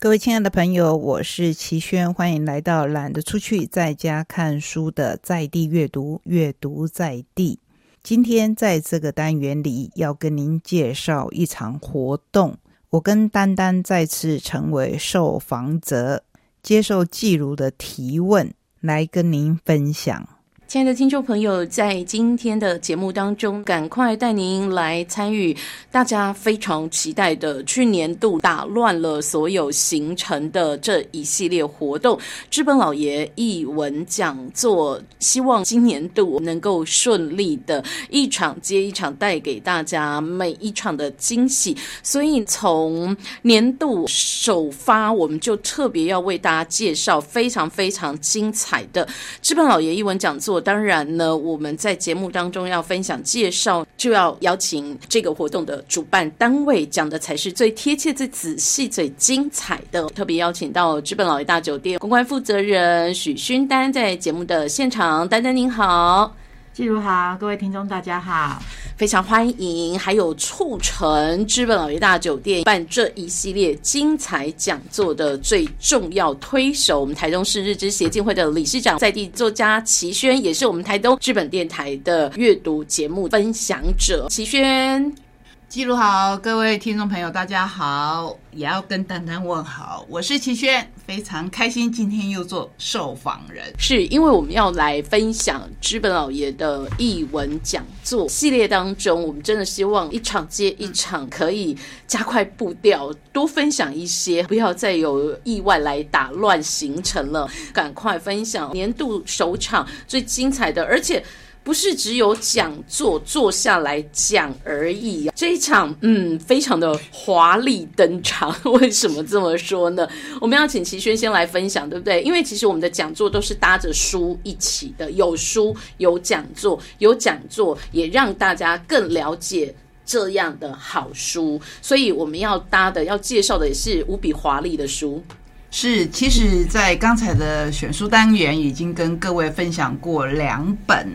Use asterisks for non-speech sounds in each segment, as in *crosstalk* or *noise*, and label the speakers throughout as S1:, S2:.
S1: 各位亲爱的朋友，我是齐轩，欢迎来到懒得出去在家看书的在地阅读，阅读在地。今天在这个单元里，要跟您介绍一场活动。我跟丹丹再次成为受访者，接受季如的提问，来跟您分享。
S2: 亲爱的听众朋友，在今天的节目当中，赶快带您来参与大家非常期待的去年度打乱了所有行程的这一系列活动——知本老爷译文讲座。希望今年度能够顺利的一场接一场，带给大家每一场的惊喜。所以，从年度首发，我们就特别要为大家介绍非常非常精彩的知本老爷译文讲座。当然呢，我们在节目当中要分享介绍，就要邀请这个活动的主办单位讲的才是最贴切、最仔细、最精彩的。特别邀请到资本老爷大酒店公关负责人许勋丹在节目的现场，丹丹您好。
S3: 季如好，各位听众大家好，
S2: 非常欢迎，还有促成资本老爷大酒店办这一系列精彩讲座的最重要推手，我们台中市日之协进会的理事长，在地作家齐轩，也是我们台东资本电台的阅读节目分享者，齐轩。
S3: 记录好，各位听众朋友，大家好，也要跟丹丹问好。我是齐轩，非常开心今天又做受访人，
S2: 是因为我们要来分享资本老爷的译文讲座系列当中，我们真的希望一场接一场可以加快步调，多分享一些，不要再有意外来打乱行程了。赶快分享年度首场最精彩的，而且。不是只有讲座坐下来讲而已啊，这一场嗯，非常的华丽登场。*laughs* 为什么这么说呢？我们要请齐轩先来分享，对不对？因为其实我们的讲座都是搭着书一起的，有书有讲座，有讲座也让大家更了解这样的好书。所以我们要搭的、要介绍的也是无比华丽的书。
S3: 是，其实，在刚才的选书单元已经跟各位分享过两本。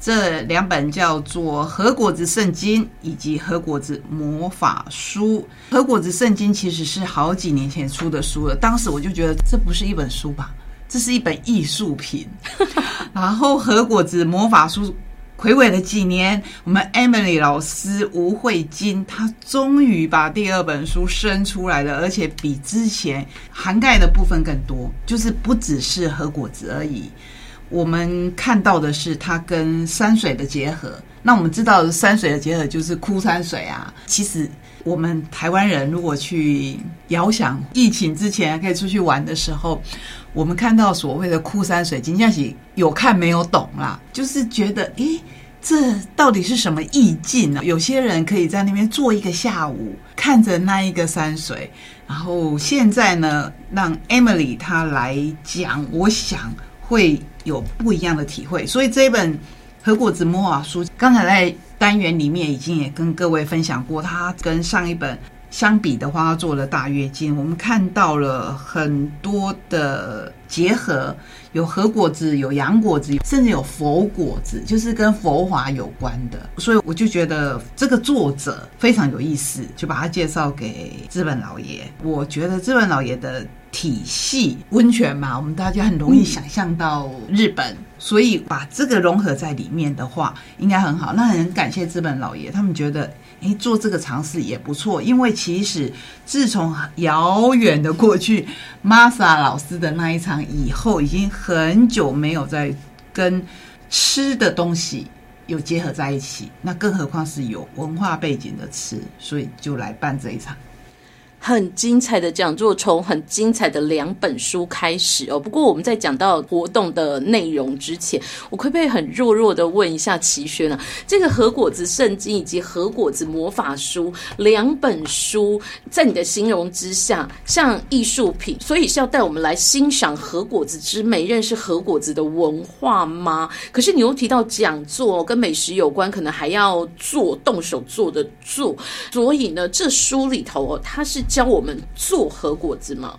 S3: 这两本叫做《和果子圣经》以及《和果子魔法书》。《和果子圣经》其实是好几年前出的书了，当时我就觉得这不是一本书吧，这是一本艺术品。然后《和果子魔法书》魁伟了几年，我们 Emily 老师吴慧金她终于把第二本书生出来了，而且比之前涵盖的部分更多，就是不只是和果子而已。我们看到的是它跟山水的结合。那我们知道山水的结合就是枯山水啊。其实我们台湾人如果去遥想疫情之前可以出去玩的时候，我们看到所谓的枯山水，金佳喜有看没有懂啦，就是觉得诶，这到底是什么意境呢？有些人可以在那边坐一个下午，看着那一个山水。然后现在呢，让 Emily 她来讲，我想会。有不一样的体会，所以这一本《和果子摸啊书》刚才在单元里面已经也跟各位分享过，它跟上一本相比的话，他做了大跃进。我们看到了很多的结合，有和果子，有洋果子，甚至有佛果子，就是跟佛法有关的。所以我就觉得这个作者非常有意思，就把他介绍给资本老爷。我觉得资本老爷的。体系温泉嘛，我们大家很容易想象到日本，所以把这个融合在里面的话，应该很好。那很感谢资本老爷，他们觉得，诶，做这个尝试也不错。因为其实自从遥远的过去，Masa 老师的那一场以后，已经很久没有在跟吃的东西有结合在一起。那更何况是有文化背景的吃，所以就来办这一场。
S2: 很精彩的讲座，从很精彩的两本书开始哦。不过我们在讲到活动的内容之前，我可不可以很弱弱的问一下齐轩啊？这个和果子圣经以及和果子魔法书两本书，在你的形容之下，像艺术品，所以是要带我们来欣赏和果子之美，认识和果子的文化吗？可是你又提到讲座跟美食有关，可能还要做动手做的做，所以呢，这书里头哦，它是。教我们做核果子吗？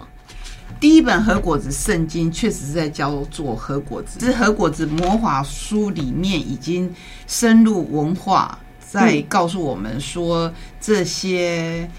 S3: 第一本核果子圣经确实是在教做核果子，是核果子魔法书里面已经深入文化，在告诉我们说这些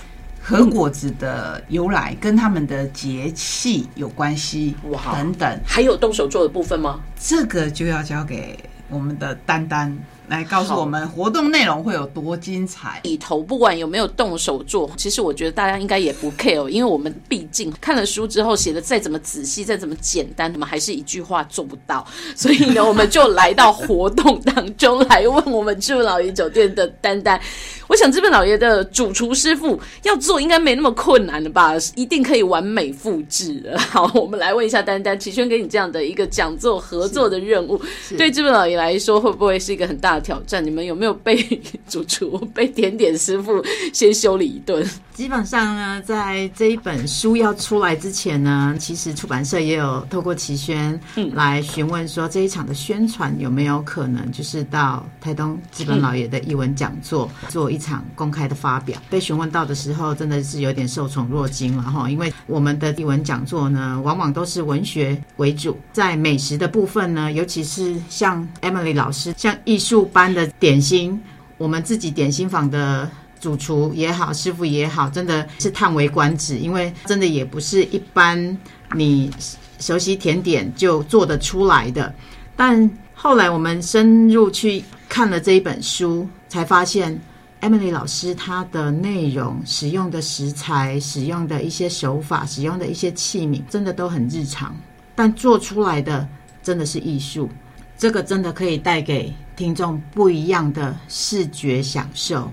S3: 核果子的由来跟他们的节气有关系，
S2: 哇
S3: 等等，
S2: 还有动手做的部分吗？
S3: 这个就要交给我们的丹丹来告诉我们活动内容会有多精彩。
S2: 里头不管有没有动手做，其实我觉得大家应该也不 care，因为我们毕竟看了书之后写的再怎么仔细，再怎么简单，我们还是一句话做不到。所以呢，我们就来到活动当中来问我们资本老爷酒店的丹丹。我想资本老爷的主厨师傅要做应该没那么困难的吧，一定可以完美复制。好，我们来问一下丹丹，齐轩给你这样的一个讲座合作的任务，对资本老爷来说会不会是一个很大挑战？你们有没有被 *laughs* 主厨、被甜点师傅先修理一顿？
S4: 基本上呢，在这一本书要出来之前呢，其实出版社也有透过齐轩来询问说，这一场的宣传有没有可能就是到台东资本老爷的译文讲座做一场公开的发表。被询问到的时候，真的是有点受宠若惊了哈，因为我们的译文讲座呢，往往都是文学为主，在美食的部分呢，尤其是像 Emily 老师像艺术班的点心，我们自己点心坊的。主厨也好，师傅也好，真的是叹为观止，因为真的也不是一般你熟悉甜点就做得出来的。但后来我们深入去看了这一本书，才发现 Emily 老师她的内容、使用的食材、使用的一些手法、使用的一些器皿，真的都很日常，但做出来的真的是艺术。这个真的可以带给听众不一样的视觉享受。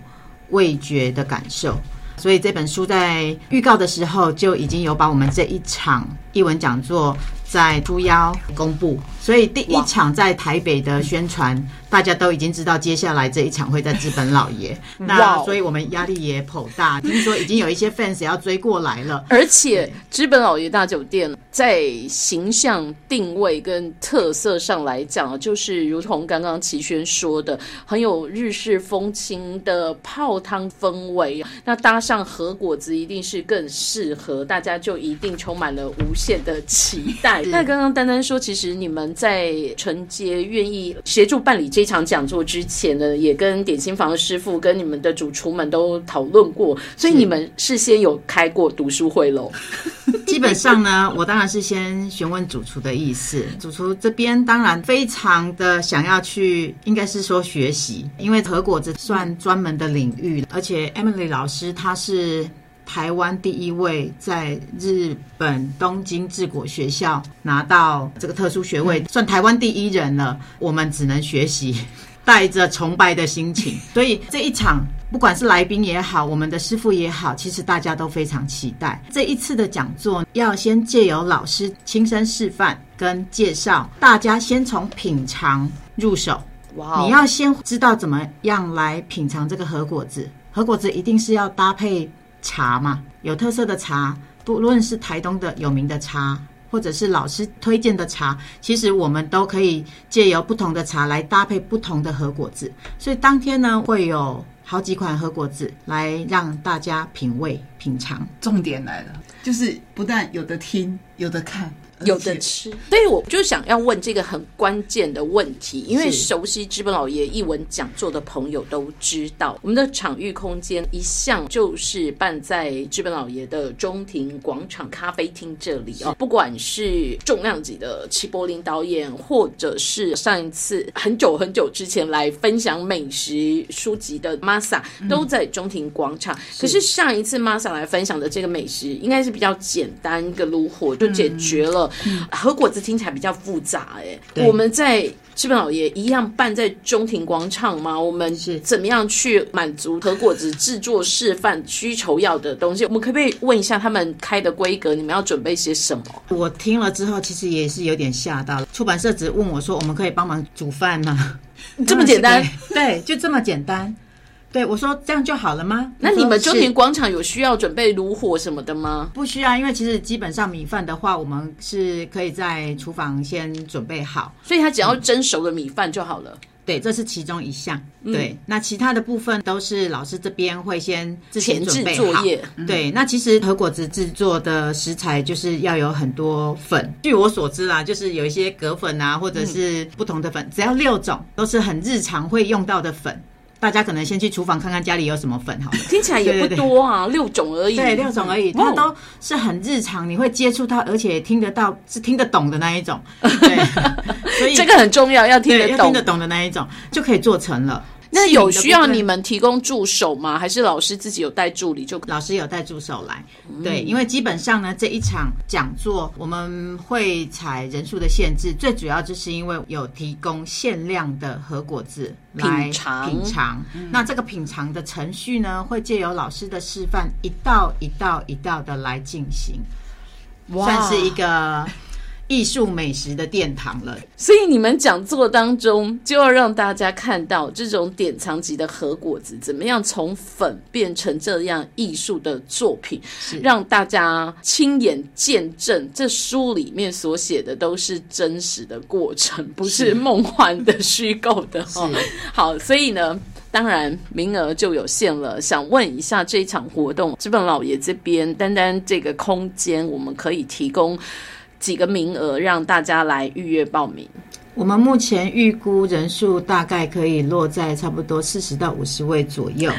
S4: 味觉的感受，所以这本书在预告的时候就已经有把我们这一场译文讲座在猪妖公布，所以第一场在台北的宣传，大家都已经知道接下来这一场会在资本老爷，那所以我们压力也颇大，听说已经有一些 fans 要追过来了，
S2: 而且资本老爷大酒店在形象定位跟特色上来讲，就是如同刚刚齐轩说的，很有日式风情的泡汤氛围。那搭上和果子，一定是更适合大家，就一定充满了无限的期待。那刚刚丹丹说，其实你们在承接愿意协助办理这场讲座之前呢，也跟点心房的师傅跟你们的主厨们都讨论过，所以你们事先有开过读书会喽。*laughs*
S4: 基本上呢，我当然是先询问主厨的意思。主厨这边当然非常的想要去，应该是说学习，因为和果子算专门的领域，而且 Emily 老师她是台湾第一位在日本东京治国学校拿到这个特殊学位，算台湾第一人了。我们只能学习。*laughs* 带着崇拜的心情，所以这一场不管是来宾也好，我们的师傅也好，其实大家都非常期待这一次的讲座。要先借由老师亲身示范跟介绍，大家先从品尝入手。哇！你要先知道怎么样来品尝这个核果子。核果子一定是要搭配茶嘛，有特色的茶，不论是台东的有名的茶。或者是老师推荐的茶，其实我们都可以借由不同的茶来搭配不同的核果子，所以当天呢会有好几款核果子来让大家品味品尝。
S3: 重点来了，就是不但有的听，有的看。
S2: 有的吃，所以我就想要问这个很关键的问题，因为熟悉资本老爷一文讲座的朋友都知道，我们的场域空间一向就是办在资本老爷的中庭广场咖啡厅这里哦。不管是重量级的齐柏林导演，或者是上一次很久很久之前来分享美食书籍的 Masa，都在中庭广场。可是上一次 Masa 来分享的这个美食，应该是比较简单一个炉火就解决了。和果子听起来比较复杂哎，我们在基本老爷一样办在中庭广场吗？我们是怎么样去满足和果子制作示范需求要的东西？我们可不可以问一下他们开的规格？你们要准备些什么？
S4: 我听了之后，其实也是有点吓到了。出版社只问我说：“我们可以帮忙煮饭吗？”
S2: 这么简单？*laughs*
S4: 对，就这么简单。对，我说这样就好了吗？
S2: 那你们中庭广场有需要准备炉火什么的吗？
S4: 不需要，因为其实基本上米饭的话，我们是可以在厨房先准备好，
S2: 所以它只要蒸熟的米饭就好了。
S4: 对，这是其中一项。对，那其他的部分都是老师这边会先之前准备
S2: 作业。
S4: 对，那其实和果子制作的食材就是要有很多粉。据我所知啦，就是有一些葛粉啊，或者是不同的粉，只要六种，都是很日常会用到的粉。大家可能先去厨房看看家里有什么粉好了。
S2: 听起来也不
S4: 对对对
S2: 多啊，六种而已。
S4: 对，六种而已，
S2: 哇
S4: 它都是很日常，你会接触到，而且听得到，是听得懂的那一种。对，*laughs* 所以
S2: 这个很重要，要听得懂
S4: 听得。懂的那一种就可以做成了。
S2: 那有需要你们提供助手吗？还是老师自己有带助理就？
S4: 老师有带助手来，对，因为基本上呢，这一场讲座我们会采人数的限制，最主要就是因为有提供限量的核果子来
S2: 品尝
S4: 品尝。那这个品尝的程序呢，会借由老师的示范，一道一道一道的来进行，算是一个艺术美食的殿堂了。
S2: 所以你们讲座当中就要让大家看到这种典藏级的核果子怎么样从粉变成这样艺术的作品，让大家亲眼见证。这书里面所写的都是真实的过程，不是梦幻的、虚构的。哦，好，所以呢。当然，名额就有限了。想问一下，这一场活动，资本老爷这边，单单这个空间，我们可以提供几个名额让大家来预约报名？
S4: 我们目前预估人数大概可以落在差不多四十到五十位左右。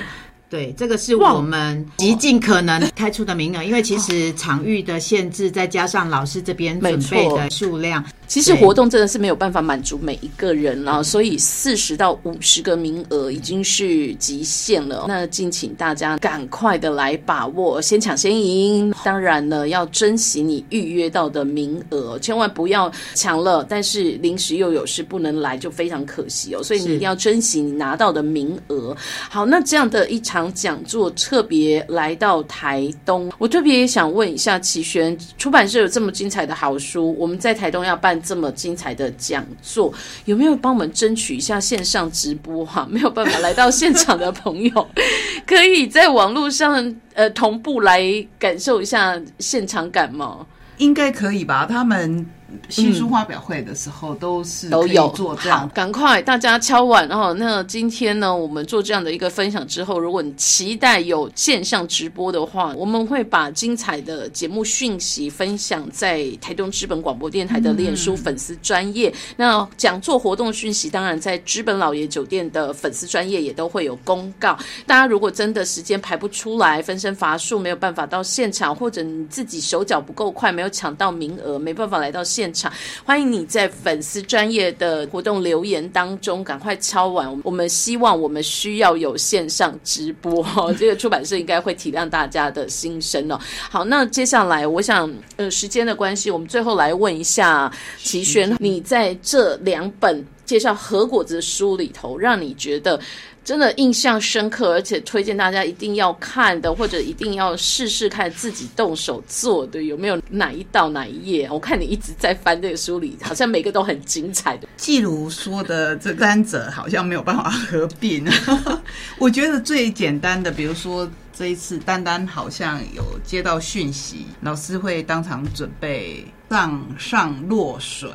S4: 对，这个是我们极尽可能开出的名额，因为其实场域的限制，再加上老师这边准备的数量，
S2: 其实活动真的是没有办法满足每一个人啦，所以四十到五十个名额已经是极限了。那敬请大家赶快的来把握，先抢先赢。当然呢，要珍惜你预约到的名额，千万不要抢了，但是临时又有事不能来，就非常可惜哦。所以你一定要珍惜你拿到的名额。好，那这样的一场讲座特别来到台东，我特别想问一下齐轩，出版社有这么精彩的好书，我们在台东要办这么精彩的讲座，有没有帮我们争取一下线上直播哈、*laughs* 没有办法来到现场的朋友，*laughs* 可以在网络上呃同步来感受一下现场感吗？
S3: 应该可以吧？他们新书发表会的时候都是
S2: 都有
S3: 做这样，
S2: 赶快大家敲碗哦。那今天呢，我们做这样的一个分享之后，如果你期待有线上直播的话，我们会把精彩的节目讯息分享在台东资本广播电台的脸书粉丝专业。那讲座活动讯息，当然在资本老爷酒店的粉丝专业也都会有公告。大家如果真的时间排不出来，分身乏术，没有办法到现场，或者你自己手脚不够快，没有抢到名额，没办法来到现场，欢迎你在粉丝专业的活动留言当中赶快敲完。我们希望我们需要有线上直播，*laughs* 这个出版社应该会体谅大家的心声哦。好，那接下来我想，呃，时间的关系，我们最后来问一下齐轩，你在这两本介绍核果子的书里头，让你觉得真的印象深刻，而且推荐大家一定要看的，或者一定要试试看自己动手做的，有没有哪一道哪一页？我看你一直在翻这个书里，好像每个都很精彩的。
S3: 季如说的这三者好像没有办法合并。我觉得最简单的，比如说这一次丹丹好像有接到讯息，老师会当场准备上上落水。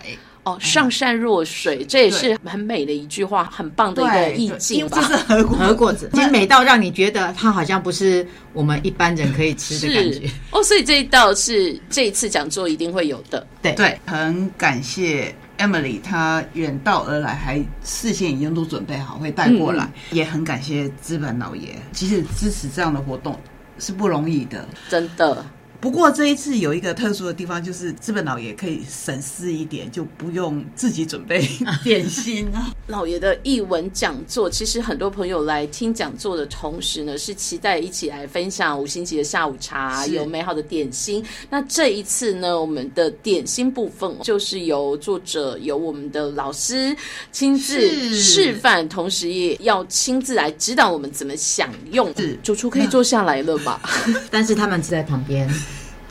S2: 哦，上善若水，这也是很美的一句话，很棒的一个，意境吧。
S3: 为这。是核果
S4: 核果子。精 *laughs* 美到让你觉得它好像不是我们一般人可以吃的感
S2: 是。
S4: 觉。
S2: 哦，所以这一道是这一次讲座一定会有的。
S3: 对，很感谢 Emily，她远道而来，还事先已经都准备好会带过来，也很感谢资本老爷，其实支持这样的活动是不容易的。
S2: 真的，
S3: 不过这一次有一个特殊的地方，就是资本老爷可以省事一点，就不用自己准备 *laughs* 点心啊。
S2: 老爷的译文讲座，其实很多朋友来听讲座的同时呢，是期待一起来分享五星级的下午茶，有美好的点心。那这一次呢，我们的点心部分就是由作者由我们的老师亲自示范，同时也要亲自来指导我们怎么享用。
S3: 是
S2: 主厨可以坐下来了吧？*laughs*
S4: 但是他们是在旁边，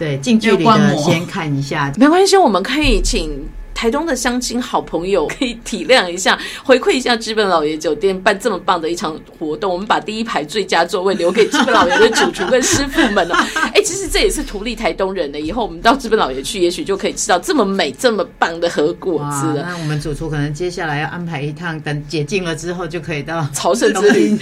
S4: 对，近距离
S3: 观摩
S4: 的先看一下。
S2: 没关系，我们可以请台东的乡亲好朋友 *laughs* 可以体谅一下，回馈一下资本老爷酒店办这么棒的一场活动，我们把第一排最佳座位留给资本老爷的主厨跟师傅们哦。*laughs* 哎，其实这也是图利台东人的，以后我们到资本老爷去，也许就可以吃到这么美、这么棒的核果，子了。
S4: 那我们主厨可能接下来要安排一趟，等解禁了之后就可以到
S2: 朝圣之旅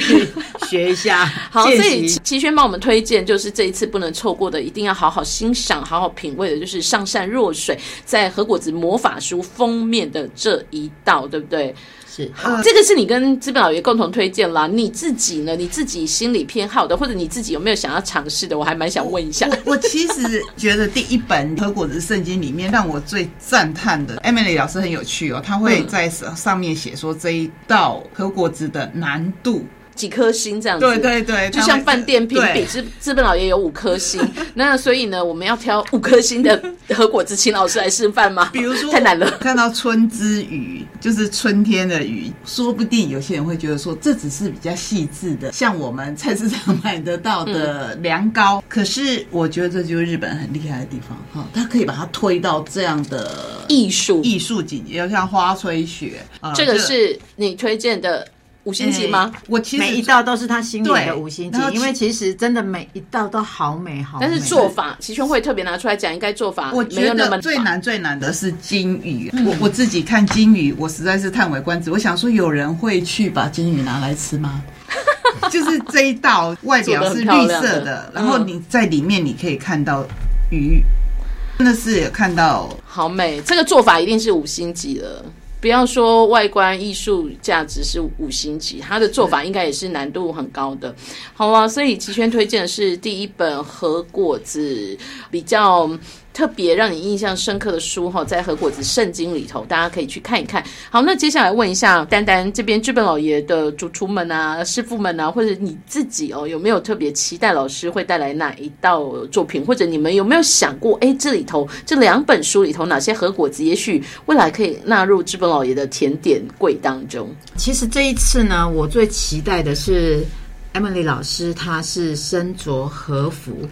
S4: 学一下。*laughs*
S2: 好，
S4: 见
S2: 所以齐轩帮我们推荐，就是这一次不能错过的，一定要好好欣赏、好好品味的，就是上善若水，在核果子魔法封面的这一道，对不对？
S4: 是
S2: 好，这个是你跟资本老爷共同推荐啦。你自己呢？你自己心里偏好的，或者你自己有没有想要尝试的？我还蛮想问一下。
S3: 我我其实觉得第一本《和果子圣经》里面让我最赞叹的，Emily 老师很有趣哦，他会在上面写说这一道和果子的难度。
S2: 几颗星这样
S3: 子，对对对，
S2: 就像饭店评比，资资本老爷有五颗星，*laughs* 那所以呢，我们要挑五颗星的和果子，青老师来示范吗？
S3: 比如说，
S2: 太难了。
S3: 看到春之雨，就是春天的雨，说不定有些人会觉得说，这只是比较细致的，像我们菜市场买得到的凉糕。可是我觉得这就是日本很厉害的地方哈，它可以把它推到这样的
S2: 艺术
S3: 艺术境界，像花吹雪。
S2: 这个是你推荐的。五星级吗？
S3: 我其实
S4: 每一道都是他心里的五星级，因为其实真的每一道都好美好。
S2: 但是做法，齐宣会特别拿出来讲，应该做法。
S3: 我觉得最难最难的是金鱼。我我自己看金鱼，我实在是叹为观止。我想说，有人会去把金鱼拿来吃吗？*laughs* 就是这一道外表是绿色的，然后你在里面你可以看到鱼，真的是看到
S2: 好美。这个做法一定是五星级了。不要说外观艺术价值是五星级，它的做法应该也是难度很高的。好了，所以齐轩推荐的是第一本和果子比较。特别让你印象深刻的书哈，在《和果子圣经》里头，大家可以去看一看。好，那接下来问一下丹丹这边，剧本老爷的主厨们啊、师傅们啊，或者你自己哦，有没有特别期待老师会带来哪一道作品？或者你们有没有想过，哎，这里头这两本书里头哪些和果子，也许未来可以纳入剧本老爷的甜点柜当中？
S4: 其实这一次呢，我最期待的是。Emily 老师，她是身着和服，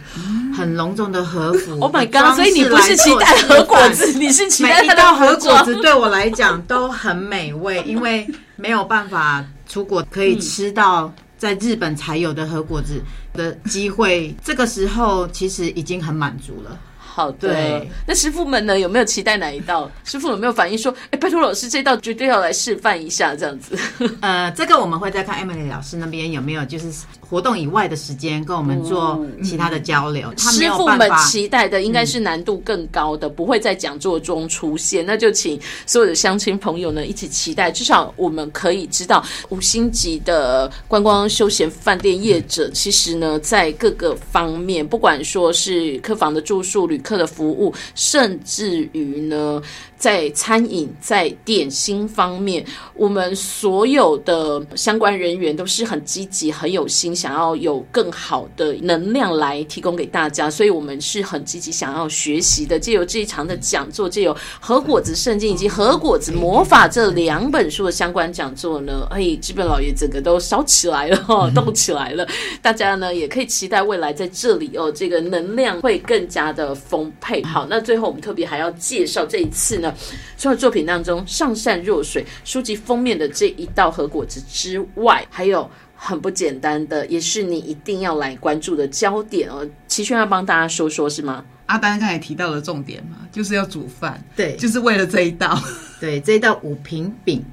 S4: 很隆重的和服。*laughs*
S2: Oh my god！所以你不是期待和果子，你是期待
S4: 每一道和果子对我来讲都很美味，因为没有办法出国可以吃到在日本才有的和果子的机会。这个时候其实已经很满足了。
S2: 好的，那师傅们呢？有没有期待哪一道？*laughs* 师傅有没有反应说：“哎，拜托老师，这道绝对要来示范一下，这样子。*laughs* ”
S4: 呃，这个我们会再看 Emily 老师那边有没有，就是。活动以外的时间跟我们做其他的交流，
S2: 师傅们期待的应该是难度更高的，不会在讲座中出现。那就请所有的乡亲朋友呢一起期待，至少我们可以知道五星级的观光休闲饭店业者，其实呢在各个方面，不管说是客房的住宿、旅客的服务，甚至于呢。在餐饮、在点心方面，我们所有的相关人员都是很积极、很有心，想要有更好的能量来提供给大家，所以我们是很积极想要学习的。借由这一场的讲座，借由《和果子圣经》以及《和果子魔法》这两本书的相关讲座呢，哎，基本老爷整个都烧起来了，哈，动起来了。大家呢也可以期待未来在这里哦，这个能量会更加的丰沛。好，那最后我们特别还要介绍这一次呢。除了作品当中上善若水书籍封面的这一道和果子之外，还有很不简单的，也是你一定要来关注的焦点哦。齐轩要帮大家说说是吗？
S3: 阿丹刚才提到的重点嘛，就是要煮饭，
S4: 对，
S3: 就是为了这一道，
S4: 对，这一道五平饼。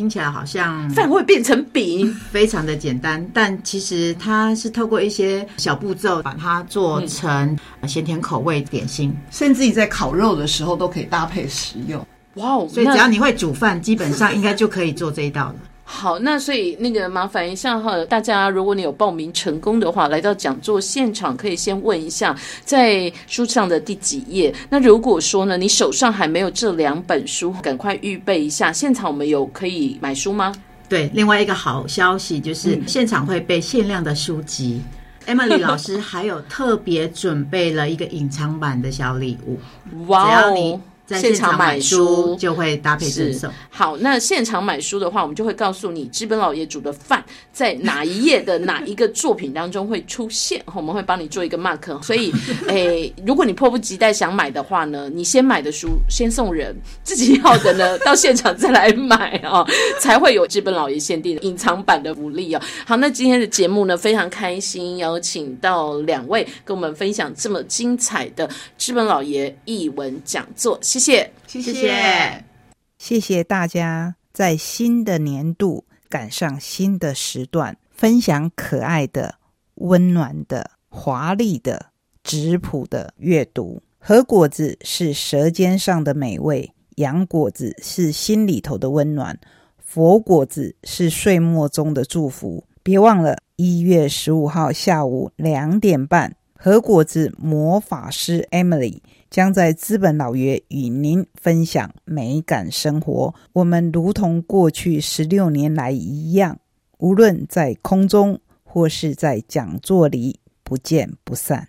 S4: 听起来好像
S2: 饭会变成饼，
S4: 非常的简单，但其实它是透过一些小步骤把它做成咸甜口味点心，
S3: 甚至你在烤肉的时候都可以搭配食用。
S2: 哇哦！
S4: 所以只要你会煮饭，基本上应该就可以做这一道了。
S2: 好，那所以那个麻烦一下哈，大家如果你有报名成功的话，来到讲座现场可以先问一下，在书上的第几页。那如果说呢，你手上还没有这两本书，赶快预备一下。现场我们有可以买书吗？
S4: 对，另外一个好消息就是现场会备限量的书籍。Emily 老师还有特别准备了一个隐藏版的小礼物。*laughs* 哇哦！现场买书就会搭配赠送。
S2: 好，那现场买书的话，我们就会告诉你，知本老爷煮的饭在哪一页的哪一个作品当中会出现，*laughs* 我们会帮你做一个 mark。所以，诶，如果你迫不及待想买的话呢，你先买的书先送人，自己要的呢到现场再来买哦，才会有知本老爷限定的隐藏版的福利哦。好，那今天的节目呢非常开心，邀请到两位跟我们分享这么精彩的知本老爷译文讲座。谢谢，
S3: 谢谢，
S1: 谢谢大家在新的年度赶上新的时段，分享可爱的、温暖的、华丽的、质朴的阅读。和果子是舌尖上的美味，洋果子是心里头的温暖，佛果子是睡梦中的祝福。别忘了，一月十五号下午两点半，和果子魔法师 Emily 将在资本老爷与您分享美感生活。我们如同过去十六年来一样，无论在空中或是在讲座里，不见不散。